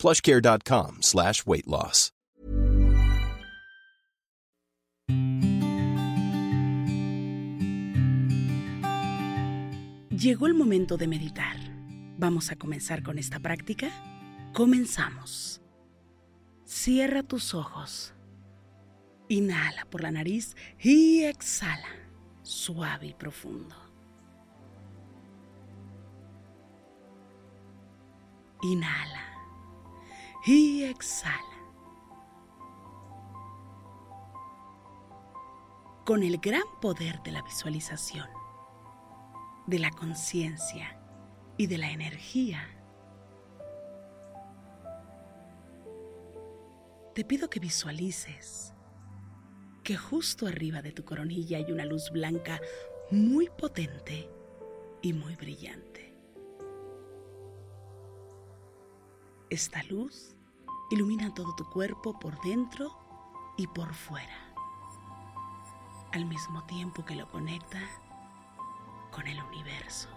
plushcare.com slash weight loss. Llegó el momento de meditar. ¿Vamos a comenzar con esta práctica? Comenzamos. Cierra tus ojos. Inhala por la nariz y exhala, suave y profundo. Inhala y exhala. Con el gran poder de la visualización, de la conciencia y de la energía, te pido que visualices que justo arriba de tu coronilla hay una luz blanca muy potente y muy brillante. Esta luz ilumina todo tu cuerpo por dentro y por fuera, al mismo tiempo que lo conecta con el universo.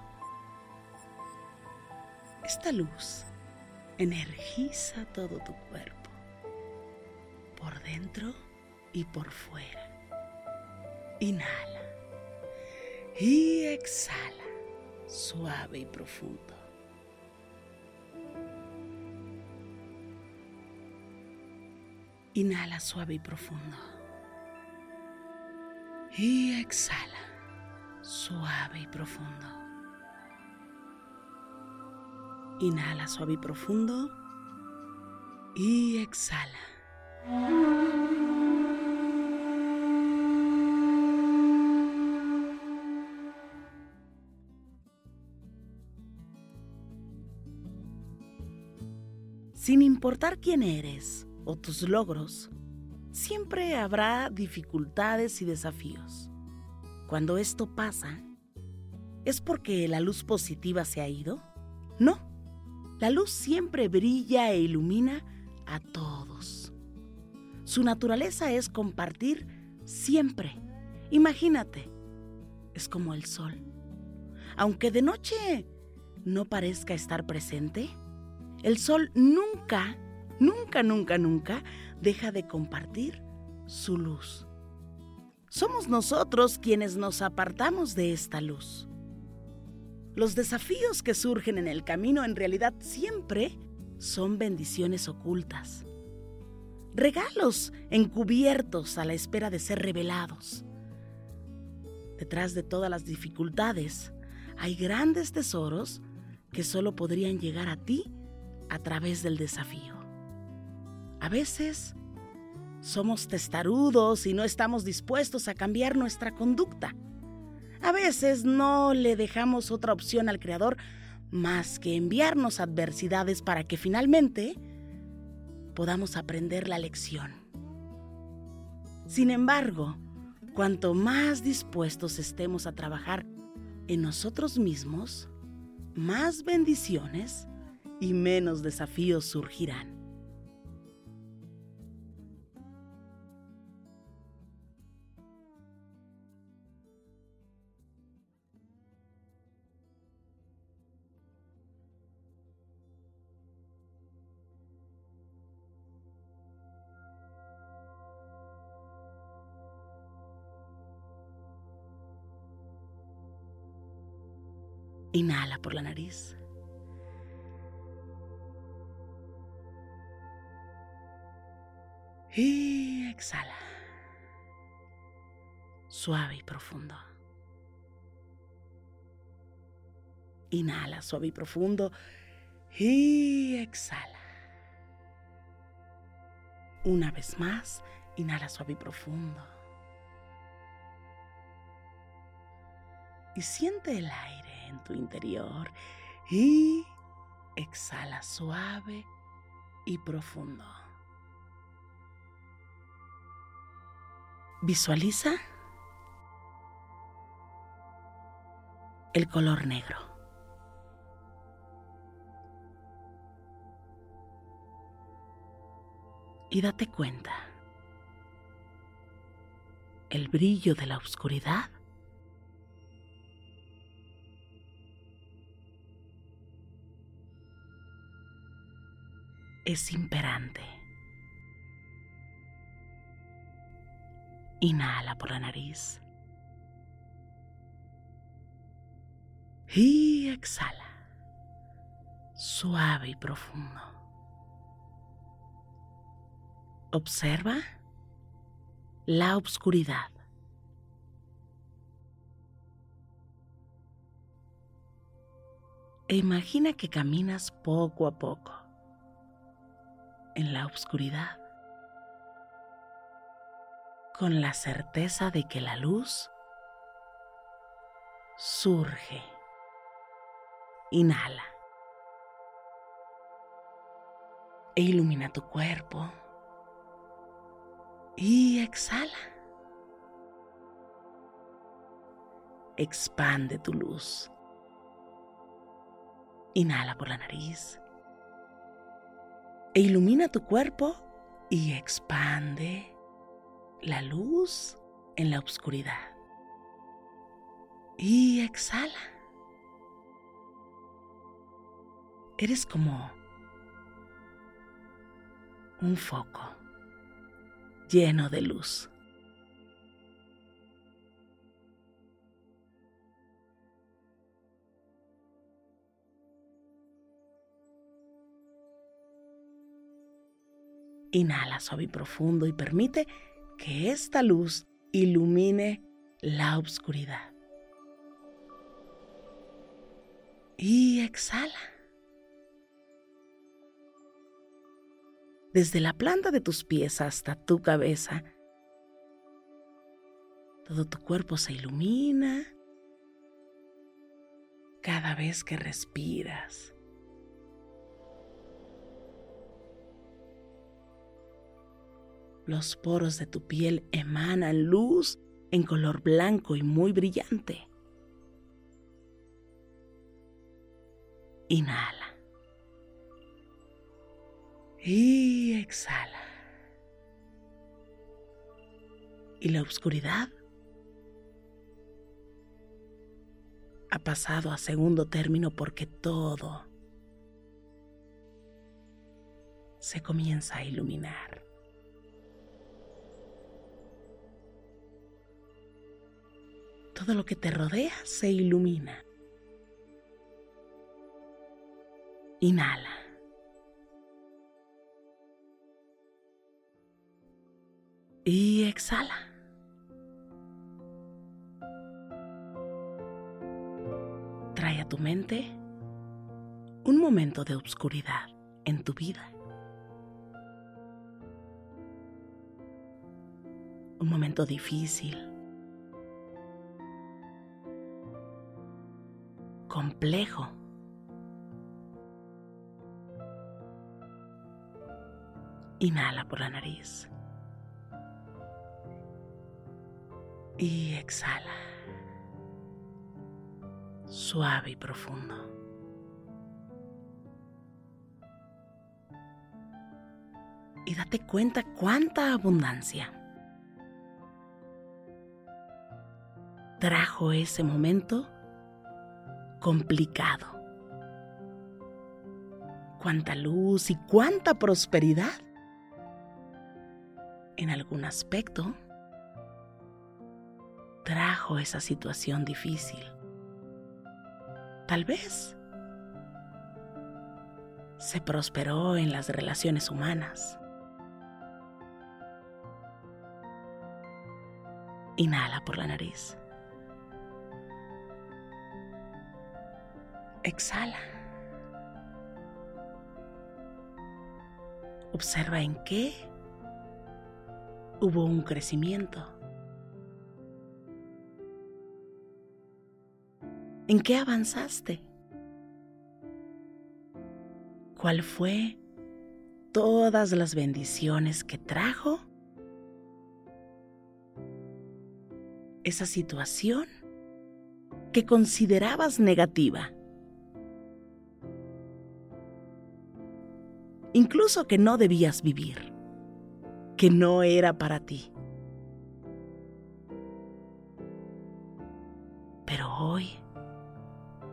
Esta luz energiza todo tu cuerpo, por dentro y por fuera. Inhala y exhala, suave y profundo. Inhala suave y profundo. Y exhala suave y profundo. Inhala suave y profundo. Y exhala. Sin importar quién eres o tus logros, siempre habrá dificultades y desafíos. Cuando esto pasa, ¿es porque la luz positiva se ha ido? No, la luz siempre brilla e ilumina a todos. Su naturaleza es compartir siempre. Imagínate, es como el sol. Aunque de noche no parezca estar presente, el sol nunca, nunca, nunca, nunca deja de compartir su luz. Somos nosotros quienes nos apartamos de esta luz. Los desafíos que surgen en el camino en realidad siempre son bendiciones ocultas. Regalos encubiertos a la espera de ser revelados. Detrás de todas las dificultades hay grandes tesoros que solo podrían llegar a ti a través del desafío. A veces somos testarudos y no estamos dispuestos a cambiar nuestra conducta. A veces no le dejamos otra opción al Creador más que enviarnos adversidades para que finalmente podamos aprender la lección. Sin embargo, cuanto más dispuestos estemos a trabajar en nosotros mismos, más bendiciones y menos desafíos surgirán. Inhala por la nariz. Y exhala. Suave y profundo. Inhala suave y profundo. Y exhala. Una vez más, inhala suave y profundo. Y siente el aire en tu interior. Y exhala suave y profundo. Visualiza el color negro. Y date cuenta, el brillo de la oscuridad es imperante. Inhala por la nariz. Y exhala. Suave y profundo. Observa la oscuridad. E imagina que caminas poco a poco en la oscuridad con la certeza de que la luz surge. Inhala. E ilumina tu cuerpo. Y exhala. Expande tu luz. Inhala por la nariz. E ilumina tu cuerpo y expande la luz en la oscuridad. Y exhala. Eres como un foco lleno de luz. Inhala suave y profundo y permite que esta luz ilumine la oscuridad. Y exhala. Desde la planta de tus pies hasta tu cabeza, todo tu cuerpo se ilumina cada vez que respiras. Los poros de tu piel emanan luz en color blanco y muy brillante. Inhala. Y exhala. Y la oscuridad ha pasado a segundo término porque todo se comienza a iluminar. Todo lo que te rodea se ilumina. Inhala. Y exhala. Trae a tu mente un momento de oscuridad en tu vida. Un momento difícil complejo. Inhala por la nariz. Y exhala. Suave y profundo. Y date cuenta cuánta abundancia trajo ese momento complicado. Cuánta luz y cuánta prosperidad. En algún aspecto trajo esa situación difícil. Tal vez se prosperó en las relaciones humanas. Inhala por la nariz. Exhala. Observa en qué hubo un crecimiento. ¿En qué avanzaste? ¿Cuál fue todas las bendiciones que trajo esa situación que considerabas negativa. Incluso que no debías vivir, que no era para ti. Pero hoy,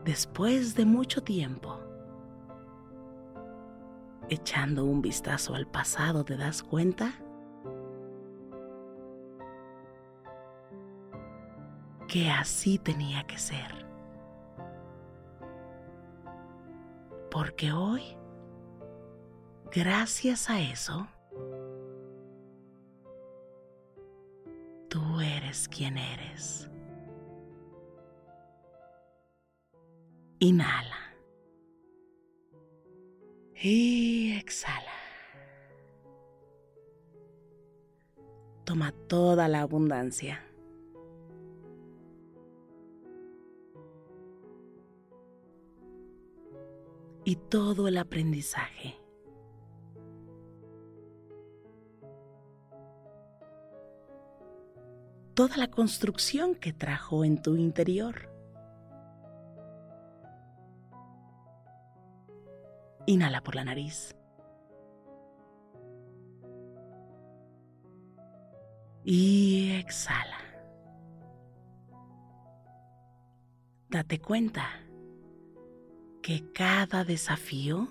después de mucho tiempo, echando un vistazo al pasado, ¿te das cuenta? que así tenía que ser. Porque hoy, gracias a eso, tú eres quien eres. Inhala. Y exhala. Toma toda la abundancia. y todo el aprendizaje. Toda la construcción que trajo en tu interior. Inhala por la nariz. Y exhala. Date cuenta que cada desafío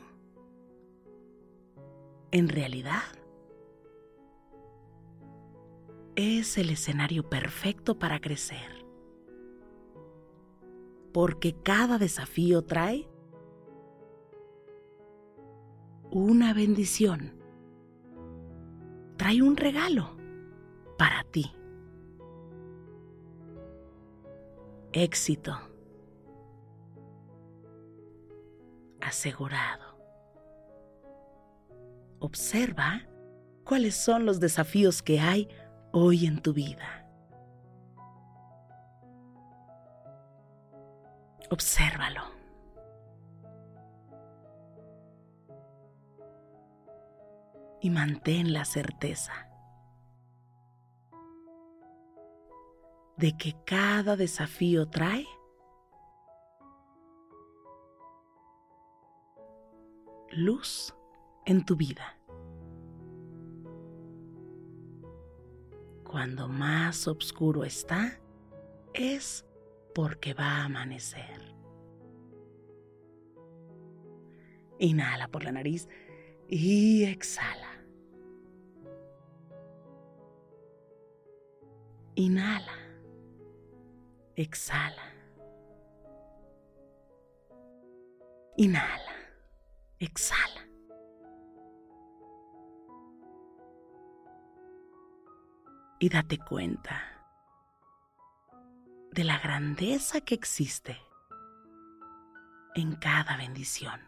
en realidad es el escenario perfecto para crecer. Porque cada desafío trae una bendición, trae un regalo para ti. Éxito asegurado. Observa cuáles son los desafíos que hay hoy en tu vida. Obsérvalo. Y mantén la certeza de que cada desafío trae luz en tu vida. Cuando más oscuro está, es porque va a amanecer. Inhala por la nariz y exhala. Inhala. Exhala. Inhala. Exhala. Y date cuenta de la grandeza que existe en cada bendición.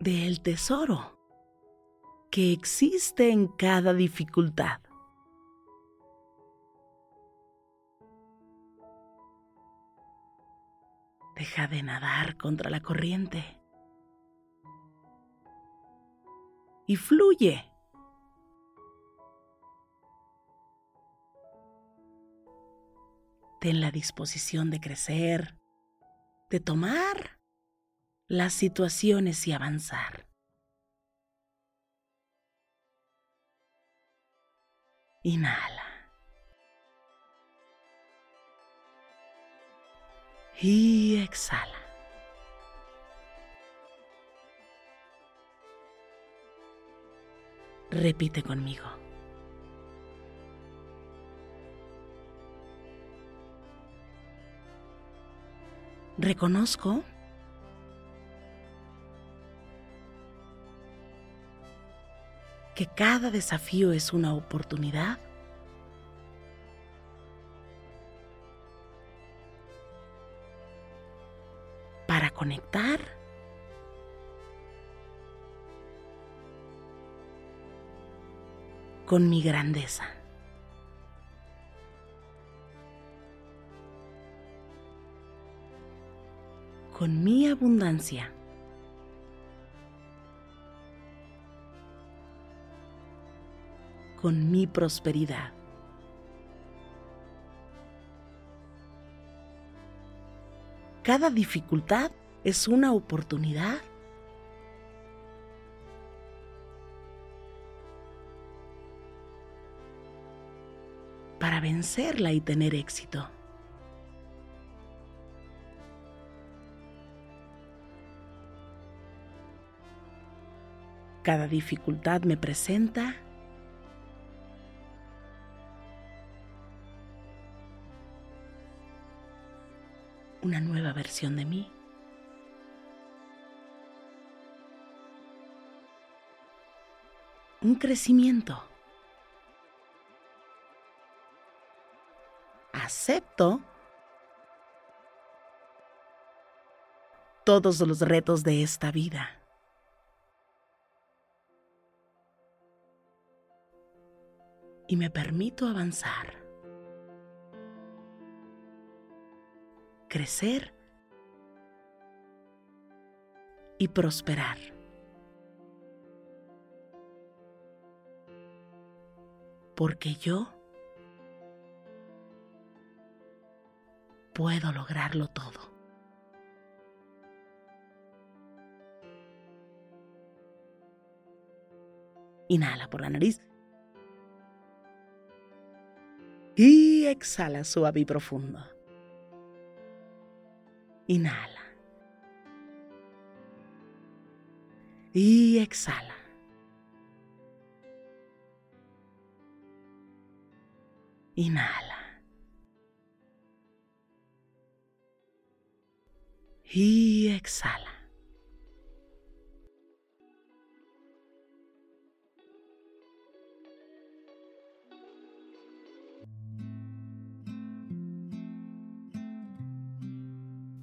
Del tesoro que existe en cada dificultad. Deja de nadar contra la corriente. Y fluye. Ten la disposición de crecer, de tomar las situaciones y avanzar. Inhala. y exhala. Repite conmigo. Reconozco que cada desafío es una oportunidad conectar. con mi grandeza. Con mi abundancia. con mi prosperidad. Cada dificultad es una oportunidad para vencerla y tener éxito. Cada dificultad me presenta una nueva versión de mí. Un crecimiento. Acepto todos los retos de esta vida. Y me permito avanzar. crecer y prosperar. Porque yo puedo lograrlo todo. Inhala por la nariz. Y exhala suave y profundo. Inhala. Y exhala. Inhala. Y exhala.